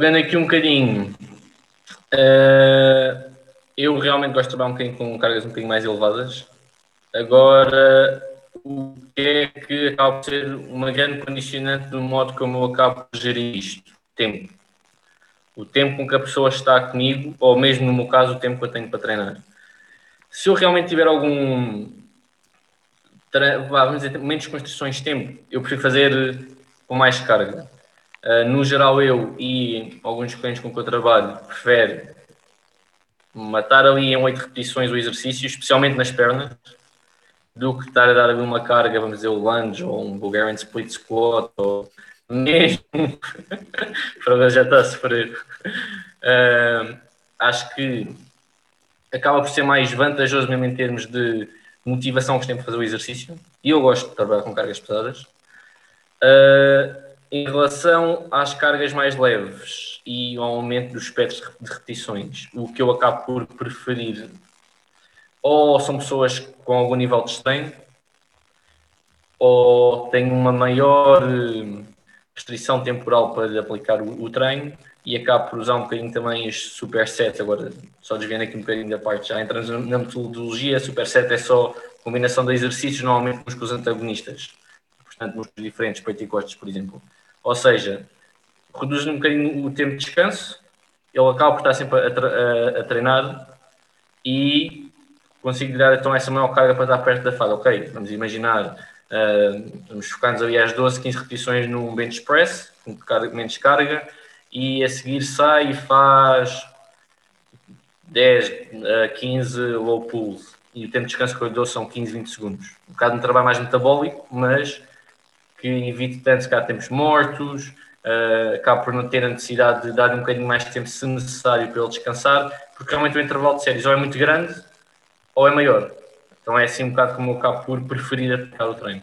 pegando aqui um bocadinho, uh, eu realmente gosto de trabalhar um bocadinho com cargas um bocadinho mais elevadas. Agora, o que é que acaba por ser uma grande condicionante do modo como eu acabo por gerir isto? Tempo. O tempo com que a pessoa está comigo, ou mesmo no meu caso, o tempo que eu tenho para treinar. Se eu realmente tiver algum. Vamos dizer, menos constrições de tempo, eu prefiro fazer com mais carga. Uh, no geral, eu e alguns clientes com que eu trabalho prefere matar ali em 8 repetições o exercício, especialmente nas pernas, do que estar a dar ali uma carga, vamos dizer, o lunge ou um Bulgarian split squat ou mesmo para já está a sofrer. Uh, acho que acaba por ser mais vantajoso mesmo em termos de motivação que tem para fazer o exercício. E eu gosto de trabalhar com cargas pesadas. Uh, em relação às cargas mais leves e ao aumento dos espectros de repetições, o que eu acabo por preferir ou são pessoas com algum nível de strain, ou têm uma maior eh, restrição temporal para aplicar o, o treino e acabo por usar um bocadinho também as supersets, agora só desviando aqui um bocadinho da parte, já entramos na metodologia, superset é só combinação de exercícios, normalmente com os antagonistas, portanto músculos diferentes, peito e costas, por exemplo. Ou seja, reduz um bocadinho o tempo de descanso, ele acaba por estar sempre a, treinar e consigo dar então essa maior carga para estar perto da fada. Ok, vamos imaginar, uh, vamos focar-nos ali às 12, 15 repetições num bench press, com menos carga, e a seguir sai e faz 10 a 15 low pulls. E o tempo de descanso que eu dou são 15, 20 segundos. Um bocado de trabalho mais metabólico, mas que evite tanto, se calhar, tempos mortos, uh, acaba por não ter a necessidade de dar um bocadinho mais de tempo, se necessário, para ele descansar, porque realmente o intervalo de séries ou é muito grande ou é maior. Então é assim um bocado como eu acabo por preferir aplicar o treino.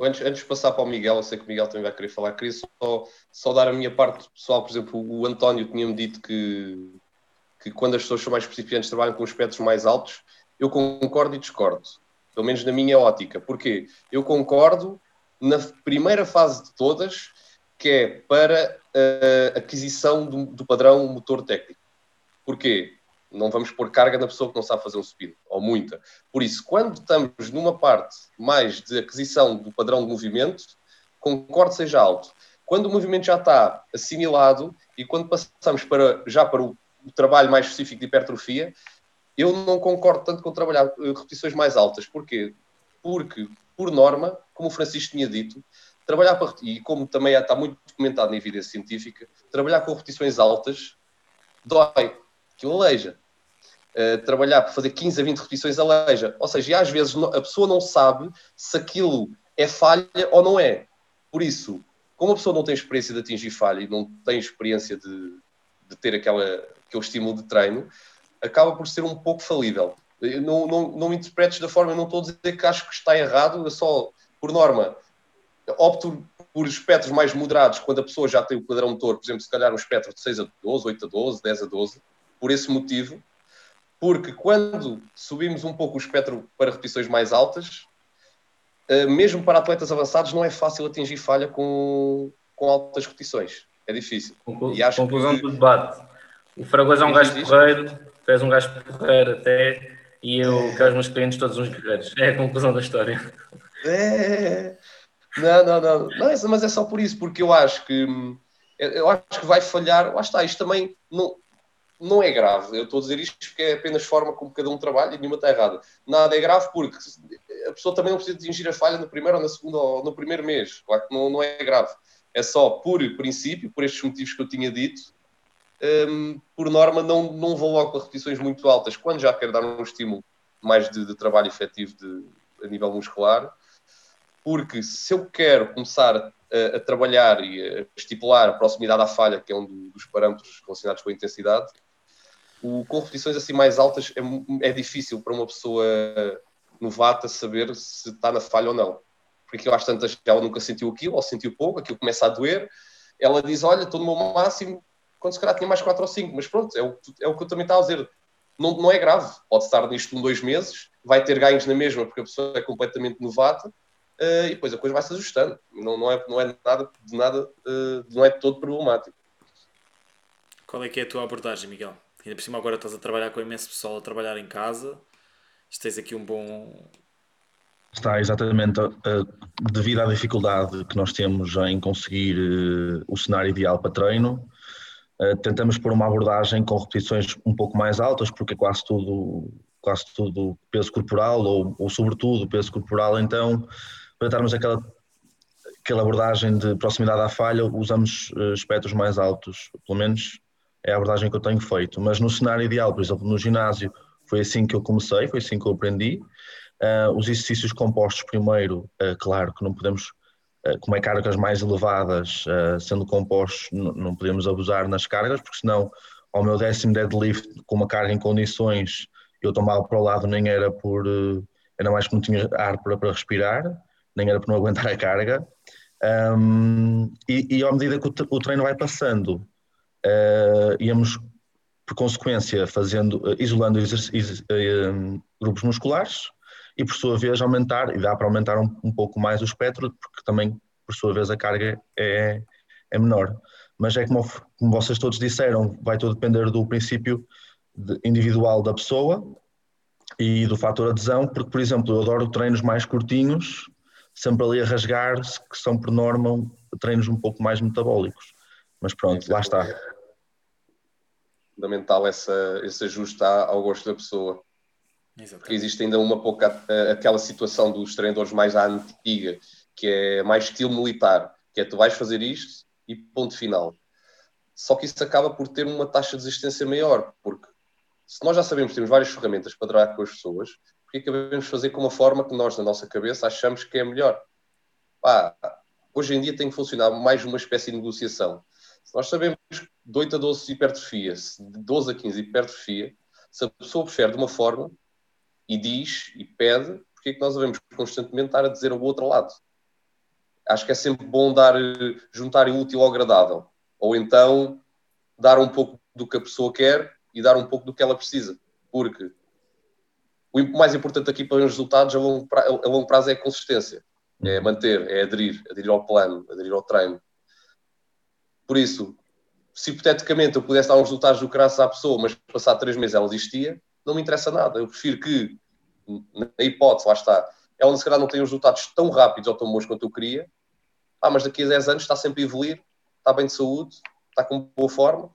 Antes, antes de passar para o Miguel, eu sei que o Miguel também vai querer falar, queria só, só dar a minha parte pessoal. Por exemplo, o António tinha-me dito que, que quando as pessoas são mais principiantes trabalham com espectros mais altos. Eu concordo e discordo, pelo menos na minha ótica. Porquê? Eu concordo na primeira fase de todas, que é para a aquisição do, do padrão motor técnico. Porquê? Não vamos pôr carga na pessoa que não sabe fazer um speed, ou muita. Por isso, quando estamos numa parte mais de aquisição do padrão de movimento, concordo seja alto. Quando o movimento já está assimilado e quando passamos para, já para o, o trabalho mais específico de hipertrofia, eu não concordo tanto com trabalhar eh, repetições mais altas. Porquê? Porque, por norma, como o Francisco tinha dito, trabalhar para, e como também está muito documentado na evidência científica, trabalhar com repetições altas dói, que aleija. Uh, trabalhar para fazer 15 a 20 repetições aleija. Ou seja, às vezes a pessoa não sabe se aquilo é falha ou não é. Por isso, como a pessoa não tem experiência de atingir falha e não tem experiência de, de ter aquela, aquele estímulo de treino, acaba por ser um pouco falível. Não, não, não me interpretes da forma, não estou a dizer que acho que está errado, eu só, por norma, opto por espectros mais moderados, quando a pessoa já tem o padrão motor, por exemplo, se calhar um espectro de 6 a 12, 8 a 12, 10 a 12, por esse motivo, porque quando subimos um pouco o espectro para repetições mais altas, eh, mesmo para atletas avançados, não é fácil atingir falha com, com altas repetições. É difícil. Conclu conclusão que... do debate. O Fragoso é um gajo porreiro, fez um gajo porreiro até, e eu quero os meus clientes todos uns guerreiros. É a conclusão da história. É. Não, não, não. Mas, mas é só por isso, porque eu acho que eu acho que vai falhar. Lá está, isto também não, não é grave. Eu estou a dizer isto porque é apenas forma como cada um trabalha e nenhuma está errada. Nada é grave porque a pessoa também não precisa atingir a falha no primeiro ou na segunda ou no primeiro mês. Claro que não, não é grave. É só por princípio, por estes motivos que eu tinha dito, um, por norma não, não vou logo para repetições muito altas. Quando já quero dar um estímulo mais de, de trabalho efetivo de, a nível muscular, porque se eu quero começar a, a, trabalhar e a estipular a proximidade à falha, que é um dos parâmetros relacionados com a intensidade, o, com repetições assim mais altas é, é difícil para uma pessoa novata saber se está na falha ou não. Porque eu acho tantas ela nunca sentiu aquilo, ou sentiu pouco, aquilo começa a doer, ela diz, olha, estou no meu máximo, quando se calhar tinha mais 4 ou 5, mas pronto, é o, é o que eu também estava a dizer. Não, não é grave, pode estar nisto um, dois meses, vai ter ganhos na mesma, porque a pessoa é completamente novata, uh, e depois a coisa vai se ajustando. Não, não, é, não é nada de nada, uh, não é todo problemático. Qual é que é a tua abordagem, Miguel? Ainda por cima agora estás a trabalhar com imenso pessoal a trabalhar em casa. Tens aqui um bom. Está exatamente devido à dificuldade que nós temos em conseguir uh, o cenário ideal para treino. Uh, tentamos pôr uma abordagem com repetições um pouco mais altas, porque é quase tudo, quase tudo peso corporal, ou, ou sobretudo peso corporal, então para darmos aquela, aquela abordagem de proximidade à falha, usamos uh, espectros mais altos, pelo menos é a abordagem que eu tenho feito. Mas no cenário ideal, por exemplo, no ginásio, foi assim que eu comecei, foi assim que eu aprendi. Uh, os exercícios compostos, primeiro, uh, claro que não podemos, como é cargas mais elevadas, sendo compostos, não podemos abusar nas cargas, porque senão, ao meu décimo deadlift, com uma carga em condições, eu tomava para o lado, nem era por, era mais que não tinha ar para, para respirar, nem era por não aguentar a carga. Um, e, e à medida que o treino vai passando, uh, íamos, por consequência, fazendo, isolando uh, grupos musculares e, por sua vez, aumentar, e dá para aumentar um, um, pouco mais o espectro, porque também, por sua vez, a carga é, é menor. Mas é como, como vocês todos disseram, vai tudo depender do princípio individual da pessoa e do fator adesão, porque, por exemplo, eu adoro treinos mais curtinhos, sempre ali a rasgar, que são, por norma, treinos um pouco mais metabólicos. Mas pronto, lá está. Fundamental essa, esse ajuste ao gosto da pessoa. Exatamente. Porque existe ainda uma pouca aquela situação dos treinadores mais à antiga, que é mais estilo militar, que é tu vais fazer isto e ponto final. Só que isso acaba por ter uma taxa de existência maior, porque se nós já sabemos que temos várias ferramentas para trabalhar com as pessoas, porque acabamos de fazer com uma forma que nós, na nossa cabeça, achamos que é melhor? Pá, hoje em dia tem que funcionar mais uma espécie de negociação. Se nós sabemos de 8 a 12 hipertrofia, de 12 a 15 hipertrofia, se a pessoa prefere de uma forma e diz e pede, porque é que nós devemos constantemente estar a dizer ao outro lado? Acho que é sempre bom dar, juntar o útil ao agradável. Ou então dar um pouco do que a pessoa quer e dar um pouco do que ela precisa. Porque o mais importante aqui para os resultados a longo prazo, a longo prazo é a consistência. É manter, é aderir, aderir ao plano, aderir ao treino. Por isso, se hipoteticamente eu pudesse dar uns resultados do crasso à pessoa, mas passar três meses ela desistia, não me interessa nada. Eu prefiro que, na hipótese, lá está, ela se calhar não tenha os resultados tão rápidos ou tão bons quanto eu queria, ah, mas daqui a 10 anos está sempre a evoluir, está bem de saúde, está com boa forma,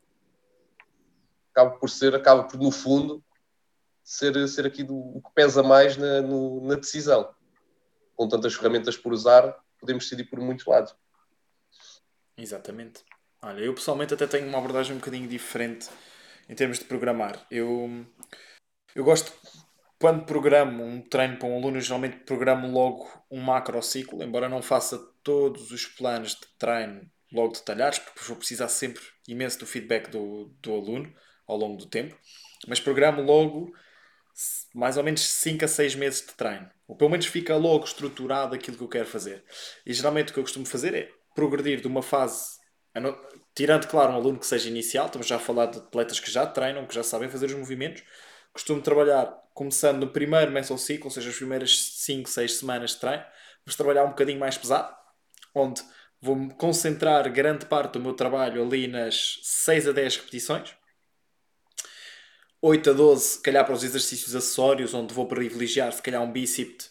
acaba por ser, acaba por, no fundo, ser, ser aqui do, o que pesa mais na, no, na decisão. Com tantas ferramentas por usar, podemos decidir por muitos lados. Exatamente. Olha, eu pessoalmente até tenho uma abordagem um bocadinho diferente em termos de programar. Eu, eu gosto, quando programo um treino para um aluno, geralmente programo logo um macro ciclo, embora não faça todos os planos de treino logo detalhados, porque vou precisar sempre imenso do feedback do, do aluno ao longo do tempo, mas programo logo mais ou menos 5 a 6 meses de treino. Ou pelo menos fica logo estruturado aquilo que eu quero fazer. E geralmente o que eu costumo fazer é progredir de uma fase tirando, claro, um aluno que seja inicial, estamos já a falar de atletas que já treinam, que já sabem fazer os movimentos, costumo trabalhar começando no primeiro mental ciclo, ou seja, as primeiras 5, 6 semanas de treino, vamos trabalhar um bocadinho mais pesado, onde vou-me concentrar grande parte do meu trabalho ali nas 6 a 10 repetições, 8 a 12, se calhar para os exercícios acessórios, onde vou privilegiar, se calhar, um bíceps,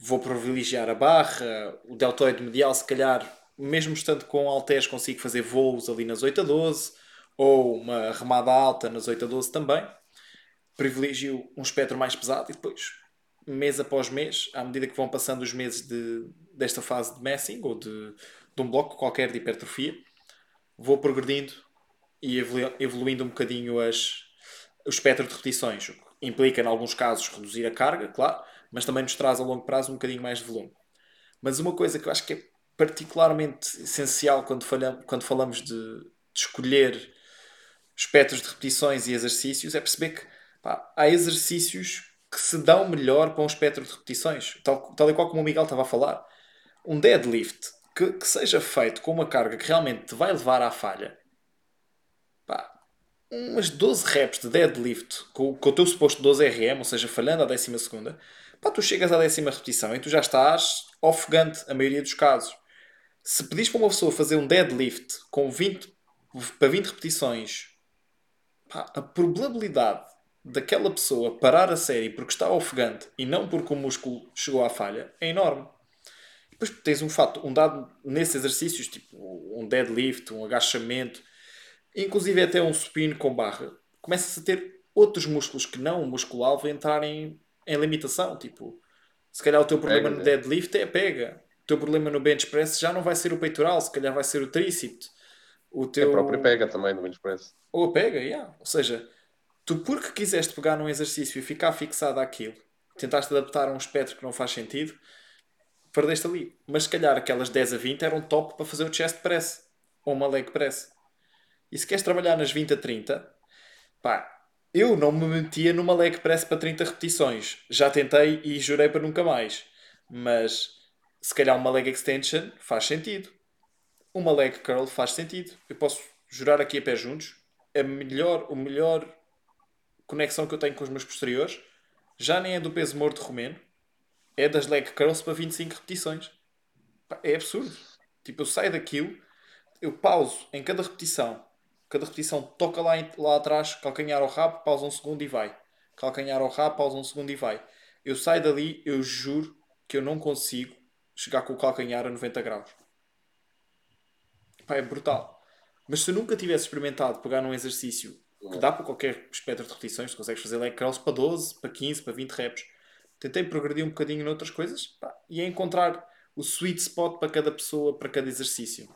vou privilegiar a barra, o deltoide medial, se calhar mesmo estando com halteres, consigo fazer voos ali nas 8 a 12 ou uma remada alta nas 8 a 12 também. Privilegio um espectro mais pesado e depois, mês após mês, à medida que vão passando os meses de, desta fase de messing ou de, de um bloco qualquer de hipertrofia, vou progredindo e evolu evoluindo um bocadinho as, o espectro de repetições. Implica, em alguns casos, reduzir a carga, claro, mas também nos traz a longo prazo um bocadinho mais de volume. Mas uma coisa que eu acho que é particularmente essencial quando, falhamos, quando falamos de, de escolher espectros de repetições e exercícios é perceber que pá, há exercícios que se dão melhor para um espectro de repetições, tal, tal e qual como o Miguel estava a falar. Um deadlift que, que seja feito com uma carga que realmente te vai levar à falha, pá, umas 12 reps de deadlift com, com o teu suposto 12 RM, ou seja, falhando à décima segunda, pá, tu chegas à décima repetição e tu já estás ofegante, a maioria dos casos se pedis para uma pessoa fazer um deadlift com 20, para 20 repetições pá, a probabilidade daquela pessoa parar a série porque está ofegante e não porque o músculo chegou à falha é enorme. Depois tens um fato, um dado nesses exercícios, tipo um deadlift, um agachamento, inclusive até um supino com barra, começas a ter outros músculos que não o músculo alvo entrarem em limitação. Tipo, se calhar o teu problema pega, no né? deadlift é pega. O teu problema no bench press já não vai ser o peitoral, se calhar vai ser o tríceps. O teu... É próprio pega também no bench press. Ou pega, yeah. Ou seja, tu porque quiseste pegar num exercício e ficar fixado àquilo, tentaste adaptar a um espectro que não faz sentido, perdeste ali. Mas se calhar aquelas 10 a 20 eram top para fazer o chest press ou uma leg press. E se queres trabalhar nas 20 a 30, pá, eu não me metia numa leg press para 30 repetições. Já tentei e jurei para nunca mais. Mas se calhar uma leg extension faz sentido. Uma leg curl faz sentido. Eu posso jurar aqui a pé juntos. A melhor, o melhor conexão que eu tenho com os meus posteriores já nem é do peso morto romeno, é das leg curls para 25 repetições. É absurdo. Tipo, eu saio daquilo, eu pauso em cada repetição, cada repetição toca lá, lá atrás, calcanhar ao rabo, pausa um segundo e vai. Calcanhar ao rabo, pausa um segundo e vai. Eu saio dali, eu juro que eu não consigo chegar com o calcanhar a 90 graus. Pá, é brutal. Mas se nunca tivesse experimentado pegar num exercício que dá para qualquer espectro de repetições, tu consegues fazer leg curls para 12, para 15, para 20 reps. Tentei progredir um bocadinho noutras coisas pá, e é encontrar o sweet spot para cada pessoa, para cada exercício.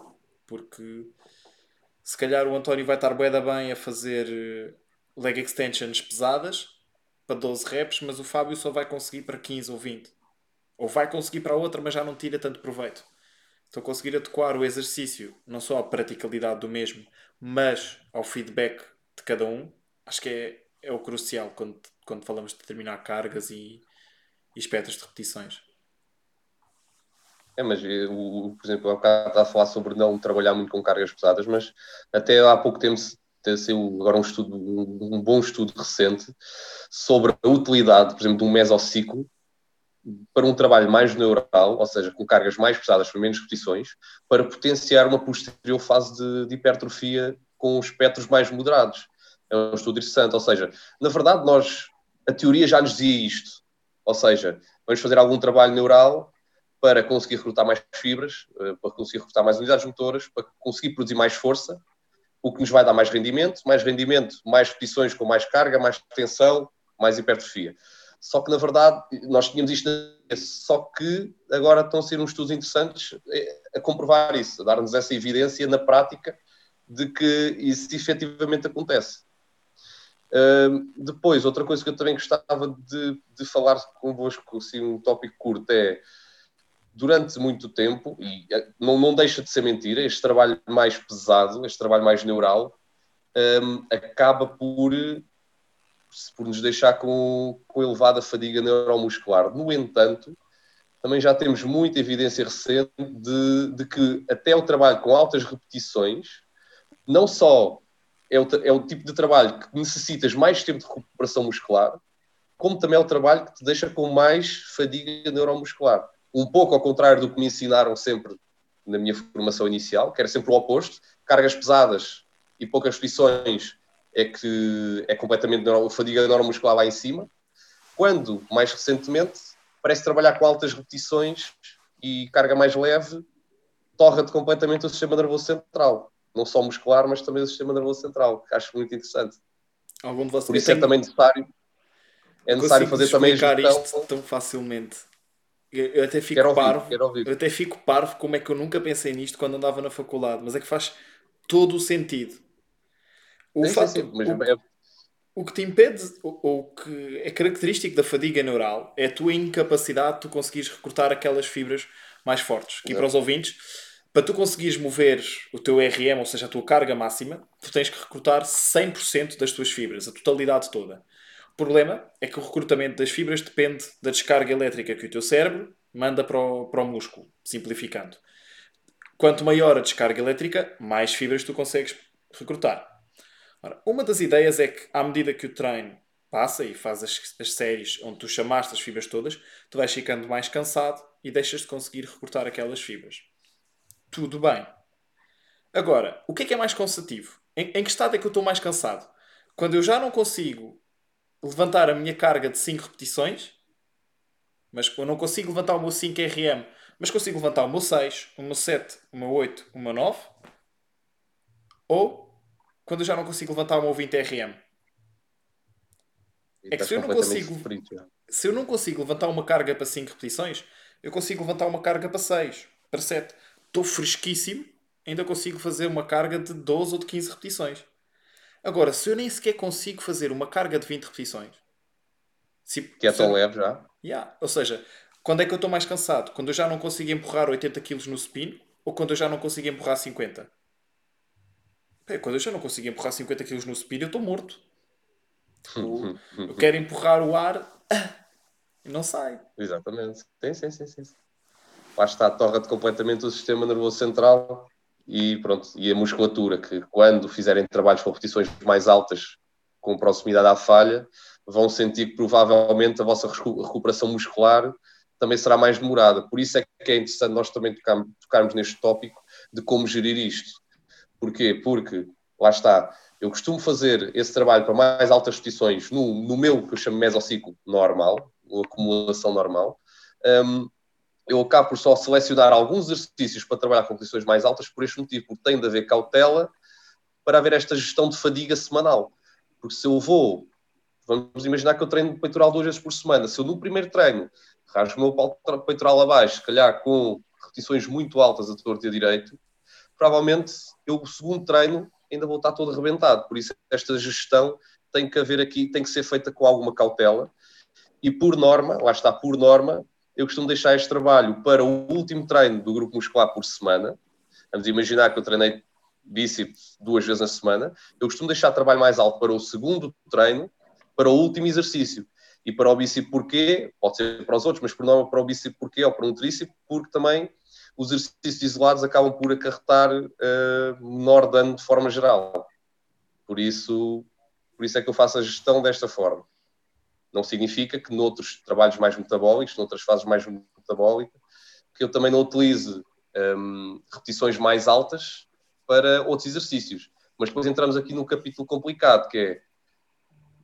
Porque se calhar o António vai estar bué da bem a fazer eh, leg extensions pesadas para 12 reps, mas o Fábio só vai conseguir para 15 ou 20. Ou vai conseguir para outra, mas já não tira tanto proveito. Então conseguir adequar o exercício não só à praticalidade do mesmo, mas ao feedback de cada um, acho que é, é o crucial quando, quando falamos de determinar cargas e, e espectros de repetições. É, mas eh, o, por exemplo, eu estava a falar sobre não trabalhar muito com cargas pesadas, mas até há pouco tempo saiu agora um estudo, um, bom estudo recente sobre a utilidade, por exemplo, de um mesociclo para um trabalho mais neural, ou seja, com cargas mais pesadas para menos repetições, para potenciar uma posterior fase de, de hipertrofia com espectros mais moderados. É um estudo interessante, ou seja, na verdade nós, a teoria já nos dizia isto, ou seja, vamos fazer algum trabalho neural para conseguir recrutar mais fibras, eh, para conseguir recrutar mais unidades motoras, para conseguir produzir mais força, o que nos vai dar mais rendimento, mais rendimento, mais repetições com mais carga, mais tensão, mais hipertrofia. Só que, na verdade, nós tínhamos isto, só que agora estão a ser uns estudos interessantes eh, a comprovar isso, a dar-nos essa evidência na prática de que isso efetivamente acontece. Depois, outra coisa que eu também gostava de, de falar convosco, assim, um tópico curto, é durante muito tempo, e eh, não, não deixa de ser mentira, este trabalho mais pesado, este trabalho mais neural, um, acaba por, por nos deixar com, com elevada fadiga neuromuscular. No entanto, também já temos muita evidência recente de, de que até o trabalho com altas repetições não só é o, é o tipo de trabalho que necessitas mais tempo de recuperação muscular, como também é o trabalho que te deixa com mais fadiga neuromuscular. Um pouco ao contrário do que me ensinaram sempre na minha formação inicial, que era sempre o oposto, cargas pesadas e poucas repetições é que é completamente neuro, fadiga neuromuscular lá em cima, quando, mais recentemente, parece trabalhar com altas repetições e carga mais leve, torra-te completamente o sistema nervoso central não só muscular, mas também o sistema nervoso central, que acho muito interessante. Algum de vocês Por isso é também necessário, é necessário fazer também a gestão... isto tão facilmente. Eu até fico quero parvo, eu até fico parvo como é que eu nunca pensei nisto quando andava na faculdade, mas é que faz todo o sentido. O, sim, fato, sim, sim, mas... o, é- o, que te impede, ou o que é característico da fadiga neural, é a tua incapacidade de tu conseguires recortar aquelas fibras mais fortes. Aqui Exato. para os ouvintes, para tu conseguires mover o teu RM, ou seja, a tua carga máxima, tu tens que recrutar 100% das tuas fibras, a totalidade toda. O problema é que o recrutamento das fibras depende da descarga elétrica que o teu cérebro manda para o, para o músculo, simplificando. Quanto maior a descarga elétrica, mais fibras tu consegues recrutar. Ora, uma das ideias é que, à medida que o treino passa e faz as, as séries onde tu chamaste as fibras todas, tu vais ficando mais cansado e deixas de conseguir recrutar aquelas fibras tudo bem. Agora, o que é que é mais cansativo? Em, em que estado é que eu estou mais cansado? quando eu já não consigo levantar a minha carga de 5 repetições, mas eu não consigo levantar o meu 5 RM, mas consigo levantar o meu 6, o meu 7, o meu 8, o meu 9, ou quando eu já não consigo levantar o meu 20 RM. E É que se eu não consigo-. Se eu não consigo levantar uma carga para 5 repetições, eu consigo levantar uma carga para 6, para 7. Estou fresquíssimo, ainda consigo fazer uma carga de 12 ou de 15 repetições. Agora, se eu nem sequer consigo fazer uma carga de 20 repetições, se, Que é tão leve já. Yeah. Ou seja, quando é que eu estou mais cansado? Quando eu já não consigo empurrar 80 kg no spin ou quando eu já não consigo empurrar 50? Pá, quando eu já não consigo empurrar 50 kg no spin, eu estou morto. Tipo, eu quero empurrar o ar e não sai. Exatamente. Sim, sim, sim, sim. Lá está, torra-te completamente o sistema nervoso central e pronto, e a musculatura, que quando fizerem trabalhos com repetições mais altas, com proximidade à falha, vão sentir que provavelmente a vossa recu- recuperação muscular também será mais demorada. Por isso é que é interessante nós também tocarmos, tocarmos neste tópico de como gerir isto. Porquê? Porque, lá está, eu costumo fazer esse trabalho para mais altas repetições no, no meu, que eu chamo mesociclo normal, ou acumulação normal. Um, eu acabo por só selecionar alguns exercícios para trabalhar com repetições mais altas por este motivo, porque tem de haver cautela para haver esta gestão de fadiga semanal. Porque se eu vou, vamos imaginar que eu treino peitoral duas vezes por semana, se eu no primeiro treino rasgo o meu peitoral abaixo, se calhar com repetições muito altas a torto e a direito, provavelmente eu, o segundo treino, ainda vou estar todo arrebentado. Por isso, esta gestão tem que haver aqui, tem que ser feita com alguma cautela. E por norma, lá está, por norma, eu costumo deixar este trabalho para o último treino do grupo muscular por semana. Vamos imaginar que eu treinei bíceps duas vezes na semana. Eu costumo deixar trabalho mais alto para o segundo treino, para o último exercício. E para o bíceps porquê? Pode ser para os outros, mas por norma para o bíceps porquê ou para um tríceps, porque também os exercícios isolados acabam por acarretar uh, menor dano de forma geral. Por isso, por isso é que eu faço a gestão desta forma. Não significa que noutros trabalhos mais metabólicos, noutras fases mais metabólicas, que eu também não utilize um, repetições mais altas para outros exercícios. Mas depois entramos aqui num capítulo complicado, que é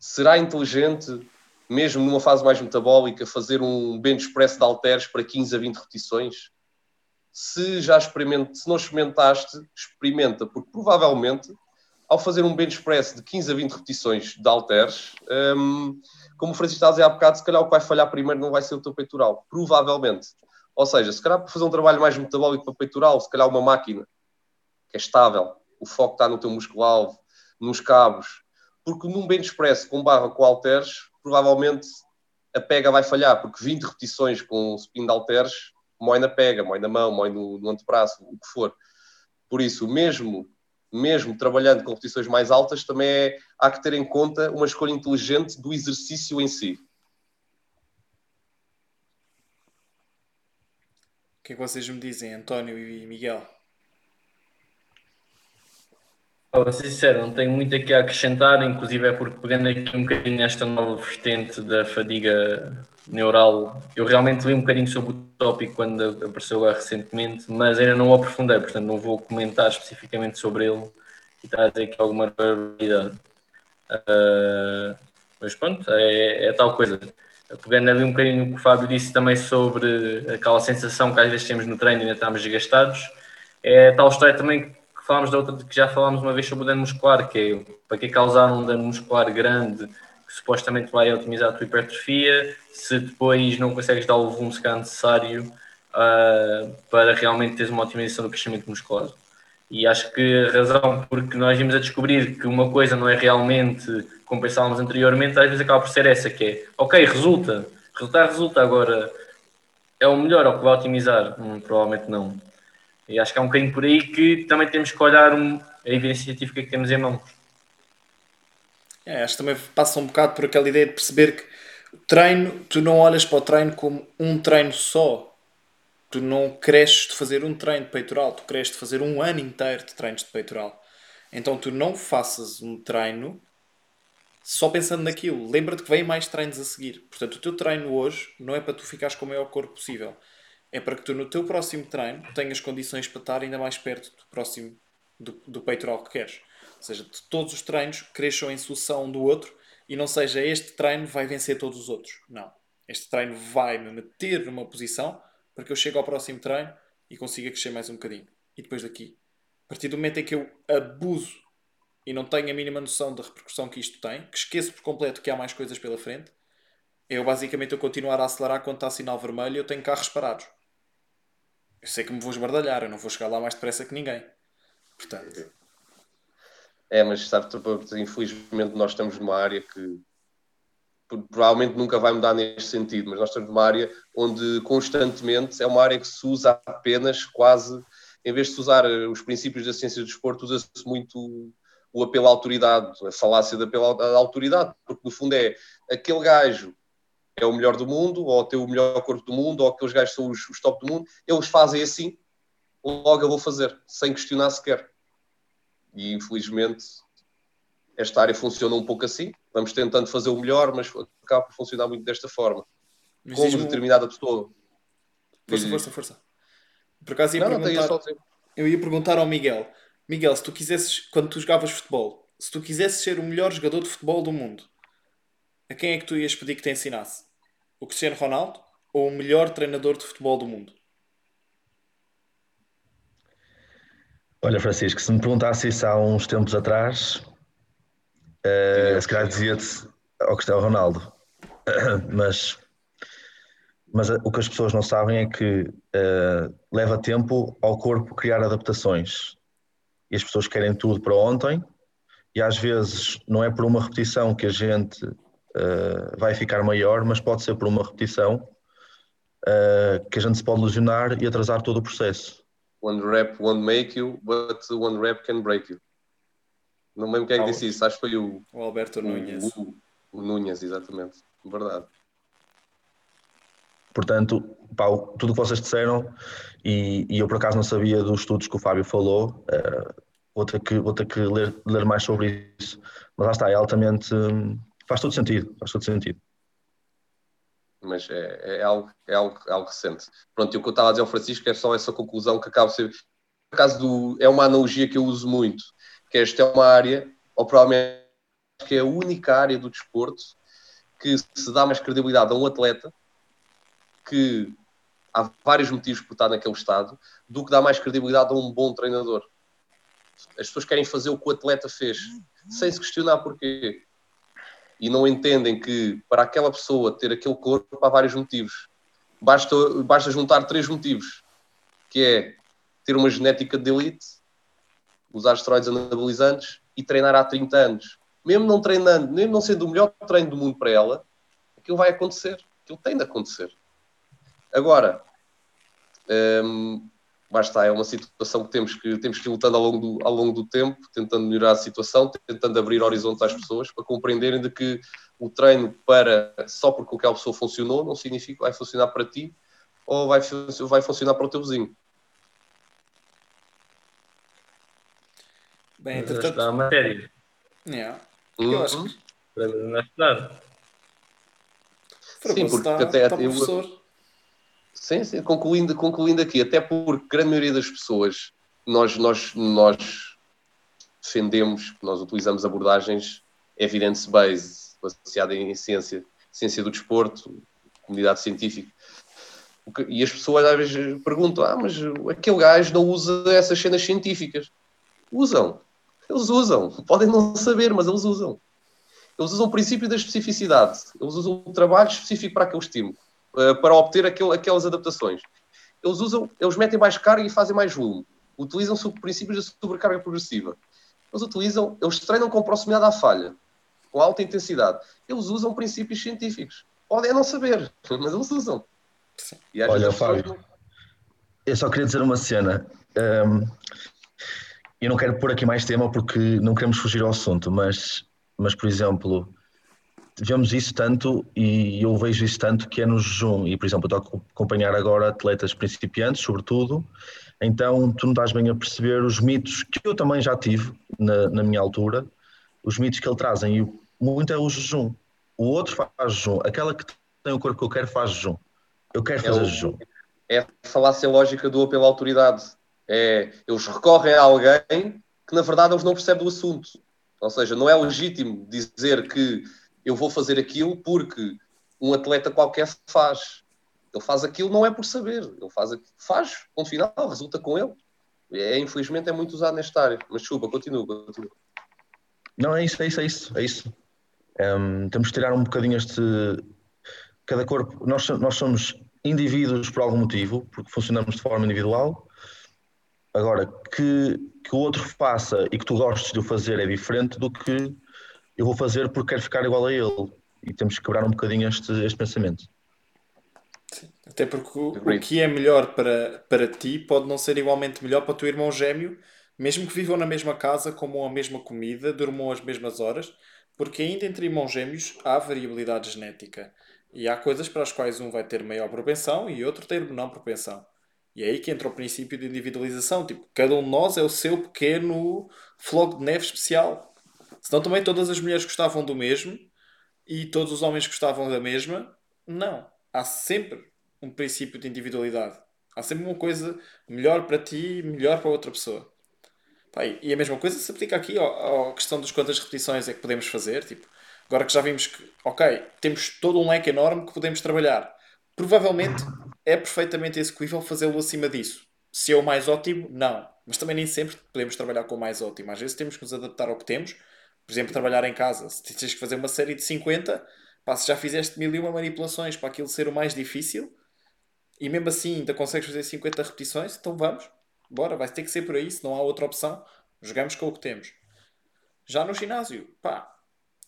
será inteligente, mesmo numa fase mais metabólica, fazer um bench press de halteres para 15 a 20 repetições? Se já experimenta, se não experimentaste, experimenta, porque provavelmente ao fazer um bench press de 15 a 20 repetições de halteres, um, como o Francisco está a dizer há bocado, se calhar o que vai falhar primeiro não vai ser o teu peitoral, provavelmente. Ou seja, se calhar para fazer um trabalho mais metabólico para peitoral, se calhar uma máquina que é estável, o foco está no teu músculo-alvo, nos cabos, porque num bench press com barra com halteres, provavelmente a pega vai falhar, porque 20 repetições com spin de halteres, mói na pega, mói na mão, mói no, no antebraço, o que for. Por isso, mesmo mesmo trabalhando com repetições mais altas, também é, há que ter em conta uma escolha inteligente do exercício em si. O que é que vocês me dizem, António e Miguel? Sincero, não tenho muito aqui a acrescentar, inclusive é porque pegando aqui um bocadinho nesta nova vertente da fadiga neural, eu realmente li um bocadinho sobre o tópico quando apareceu lá recentemente, mas ainda não o aprofundei, portanto não vou comentar especificamente sobre ele e está a dizer que alguma variedade. Uh, mas pronto, é, é, tal coisa. Pegando ali um bocadinho o que o Fábio disse também sobre aquela sensação que às vezes temos no treino e ainda estamos desgastados, é tal história também que falámos da outra, que já falámos uma vez sobre o dano muscular, que é para que causar um dano muscular grande que supostamente vai otimizar a tua hipertrofia, se depois não consegues dar o volume se necessário uh, para realmente teres uma otimização do crescimento muscular. E acho que a razão porque nós vimos a descobrir que uma coisa não é realmente como pensávamos anteriormente, às vezes acaba por ser essa, que é, ok, resulta, resultar resulta, agora é o melhor ou que vai otimizar? Hum, provavelmente não. E acho que é um bocadinho por aí que também temos que olhar um, a evidência científica que temos em mãos. É, acho que também passa um bocado por aquela ideia de perceber que o treino, tu não olhas para o treino como um treino só. Tu não cresces de fazer um treino de peitoral, tu cresces de fazer um ano inteiro de treinos de peitoral. Então tu não faças um treino só pensando naquilo. Lembra-te que vem mais treinos a seguir. Portanto, o teu treino hoje não é para tu ficares com o maior corpo possível. É para que tu no teu próximo treino tenhas condições para estar ainda mais perto do próximo do, do peitoral que queres. Ou seja, todos os treinos cresçam em sucessão um do outro e não seja este treino vai vencer todos os outros. Não. Este treino vai me meter numa posição para que eu chegue ao próximo treino e consiga crescer mais um bocadinho. E depois daqui. A partir do momento em que eu abuso e não tenho a mínima noção da repercussão que isto tem, que esqueço por completo que há mais coisas pela frente, eu basicamente eu continuar a acelerar quando está sinal vermelho e eu tenho carros parados. Eu sei que me vou esbardalhar, eu não vou chegar lá mais depressa que ninguém. Portanto. É, mas sabe, infelizmente nós estamos numa área que provavelmente nunca vai mudar neste sentido, mas nós estamos numa área onde constantemente é uma área que se usa apenas quase, em vez de se usar os princípios da ciência do desporto, usa-se muito o apelo à autoridade, a falácia do apelo à autoridade, porque no fundo é aquele gajo é o melhor do mundo, ou tem o melhor corpo do mundo, ou aqueles gajos são os, os top do mundo, eles fazem assim, logo eu vou fazer, sem questionar sequer. E infelizmente esta área funciona um pouco assim, vamos tentando fazer o melhor, mas acaba por funcionar muito desta forma. Mas Como determinada pessoa. Força, força, força. Por acaso ia não, perguntar, não, eu ia perguntar ao Miguel, Miguel, se tu quisesses, quando tu jogavas futebol, se tu quisesses ser o melhor jogador de futebol do mundo, a quem é que tu ias pedir que te ensinasse? O Cristiano Ronaldo ou o melhor treinador de futebol do mundo? Olha, Francisco, se me perguntasse isso há uns tempos atrás, uh, se calhar dizia-te ao Cristiano Ronaldo. mas mas o que as pessoas não sabem é que uh, leva tempo ao corpo criar adaptações. E as pessoas querem tudo para ontem, e às vezes não é por uma repetição que a gente uh, vai ficar maior, mas pode ser por uma repetição uh, que a gente se pode lesionar e atrasar todo o processo. One rep won't make you, but one rep can break you. Não lembro quem é que disse isso, acho que foi o, o Alberto o, Núñez. O, o Núñez, exatamente. Verdade. Portanto, pá, tudo o que vocês disseram, e, e, eu por acaso não sabia dos estudos que o Fábio falou, uh, vou ter que, vou ter que ler, ler mais sobre isso. Mas lá está, é altamente. Hum, faz todo sentido, faz todo sentido. Mas é, é, algo, é, algo, é algo recente. Pronto, e o que eu estava a dizer ao Francisco é só essa conclusão que acaba ser. Por acaso do, é uma analogia que eu uso muito, que esta é uma área, ou provavelmente que é a única área do desporto que se dá mais credibilidade a um atleta que há vários motivos por estar naquele estado, do que dá mais credibilidade a um bom treinador. As pessoas querem fazer o que o atleta fez, sem se questionar porquê e não entendem que para aquela pessoa ter aquele corpo há vários motivos. Basta, basta juntar três motivos, que é ter uma genética de elite, usar esteroides anabolizantes e treinar há 30 anos. Mesmo não treinando, mesmo não sendo o melhor treino do mundo para ela, aquilo vai acontecer. Aquilo tem de acontecer. Agora, hum, basta, é uma situação que temos que, temos que ir lutando ao longo, do, ao longo do tempo, tentando melhorar a situação, tentando abrir horizontes às pessoas para compreenderem de que o treino para só porque aquela pessoa funcionou não significa que vai funcionar para ti ou vai, vai funcionar para o teu vizinho. Bem, entretanto... a matéria. Yeah. Uhum. Eu acho que... Para a universidade. Sim, porque está, até, está eu, Sim, sim, concluindo, concluindo aqui, até porque grande maioria das pessoas, nós, nós, nós defendemos, nós utilizamos abordagens evidence-based, baseada em ciência, ciência do desporto, comunidade científica. E as pessoas às vezes perguntam: ah, mas aquele gajo não usa essas cenas científicas. Usam. Eles usam. Podem não saber, mas eles usam. Eles usam o princípio da especificidade. Eles usam o trabalho específico para aquele estímulo. Eh, para obter aquele, aquelas adaptações. Eles usam, eles metem mais carga e fazem mais volume. Utilizam princípios de sobrecarga progressiva. Eles utilizam, eles treinam com proximidade à falha, com alta intensidade. Eles usam princípios científicos. Podem não saber, mas eles usam. Olha, Fábio, eu só queria dizer uma cena. Um, eu não quero pôr aqui mais tema porque não queremos fugir ao assunto, mas, mas por exemplo, vemos isso tanto e eu vejo isso tanto que é no jejum. E, por exemplo, eu estou a acompanhar agora atletas principiantes, sobretudo, então tu não estás bem a perceber os mitos que eu também já tive na, na minha altura, os mitos que ele trazem. E muito é o jejum. O outro faz jejum. Aquela que tem o corpo que eu quero faz jejum. Eu quero fazer é o, jejum. É a falácia lógica do apelo à autoridade. É, eles recorrem a alguém que na verdade eles não percebem do assunto. Ou seja, não é legítimo dizer que eu vou fazer aquilo porque um atleta qualquer faz. Ele faz aquilo não é por saber, ele faz, faz, ponto final, resulta com ele. É, infelizmente é muito usado nesta área. Mas desculpa, continua, continua. Não, é isso, é isso, é isso. É isso. Um, temos que tirar um bocadinho este. Cada corpo, nós, nós somos indivíduos por algum motivo, porque funcionamos de forma individual. Agora, que, que o outro faça e que tu gostes de o fazer é diferente do que eu vou fazer porque quero ficar igual a ele. E temos que quebrar um bocadinho este, este pensamento. Até porque o, o, que é melhor para, para ti pode não ser igualmente melhor para o teu irmão gêmeo, mesmo que vivam na mesma casa, comam a mesma comida, durmam as mesmas horas, porque ainda entre irmãos gêmeos há variabilidade genética. E há coisas para as quais um vai ter maior propensão e outro ter menor propensão. E é aí que entra o princípio de individualização. Tipo, cada um de nós é o seu pequeno floco de neve especial. Senão também todas as mulheres gostavam do mesmo e todos os homens gostavam da mesma. Não. Há sempre um princípio de individualidade. Há sempre uma coisa melhor para ti e melhor para outra pessoa. e a mesma coisa se aplica aqui à questão das quantas repetições é que podemos fazer. Tipo, agora que já vimos que, ok, temos todo um leque enorme que podemos trabalhar. Provavelmente é perfeitamente execuível fazê-lo acima disso. Se é o mais ótimo, não. Mas também nem sempre podemos trabalhar com o mais ótimo. Às vezes temos que nos adaptar ao que temos. Por exemplo, trabalhar em casa. Se tens que fazer uma série de 50, pá, se já fizeste mil e uma manipulações para aquilo ser o mais difícil, e mesmo assim ainda consegues fazer 50 repetições, então vamos, bora, vai ter que ser por aí, se não há outra opção, jogamos com o que temos. Já no ginásio, pá,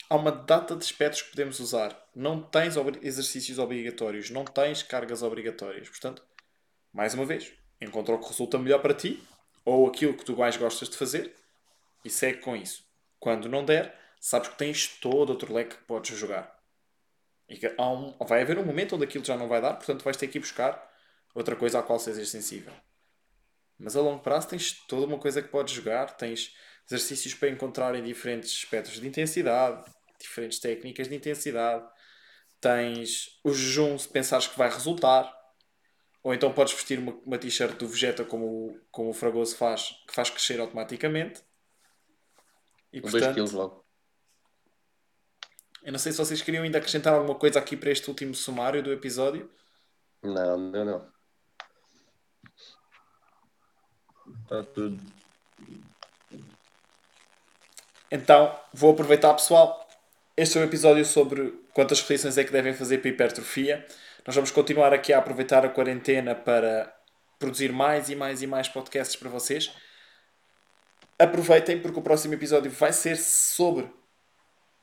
há uma data de aspectos que podemos usar. Não tens exercícios obrigatórios, não tens cargas obrigatórias. Portanto, mais uma vez, encontra o que resulta melhor para ti, ou aquilo que tu mais gostas de fazer, e segue com isso. Quando não der, sabes que tens todo outro leque que podes jogar. E que há um, vai haver um momento onde aquilo já não vai dar, portanto vais ter que ir buscar outra coisa à qual sejas sensível. Mas a longo prazo tens toda uma coisa que podes jogar, tens exercícios para encontrar em diferentes espectros de intensidade, diferentes técnicas de intensidade, tens o jejum se pensares que vai resultar, ou então podes vestir uma, uma t-shirt do Vegeta como, como o Fragoso faz, que faz crescer automaticamente. E, portanto, 2 kg logo. Eu não sei se vocês queriam ainda acrescentar alguma coisa aqui para este último sumário do episódio. Não, não, não. Está tudo. Então, vou aproveitar, pessoal. Este é o um episódio sobre quantas refeições é que devem fazer para hipertrofia. Nós vamos continuar aqui a aproveitar a quarentena para produzir mais e mais e mais podcasts para vocês. Aproveitem porque o próximo episódio vai ser sobre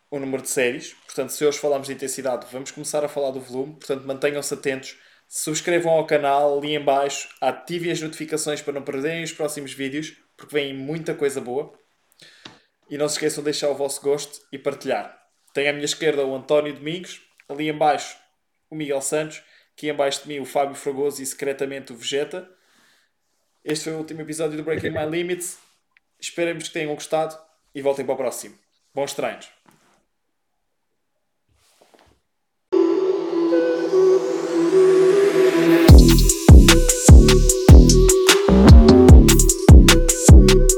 o número de séries. Portanto, se hoje falamos de intensidade, vamos começar a falar do volume. Portanto, mantenham-se atentos. Subscrevam ao canal ali em baixo, ativem as notificações para não perderem os próximos vídeos, porque vem muita coisa boa. E não se esqueçam de deixar o vosso gosto e partilhar. Tenho à minha esquerda o António Domingos, ali em baixo o Miguel Santos, aqui em baixo de mim o Fábio Fragoso e secretamente o Vegeta. Este foi o último episódio do Breaking My Limits. Esperemos que tenham gostado e voltem para o próximo. Bons treinos!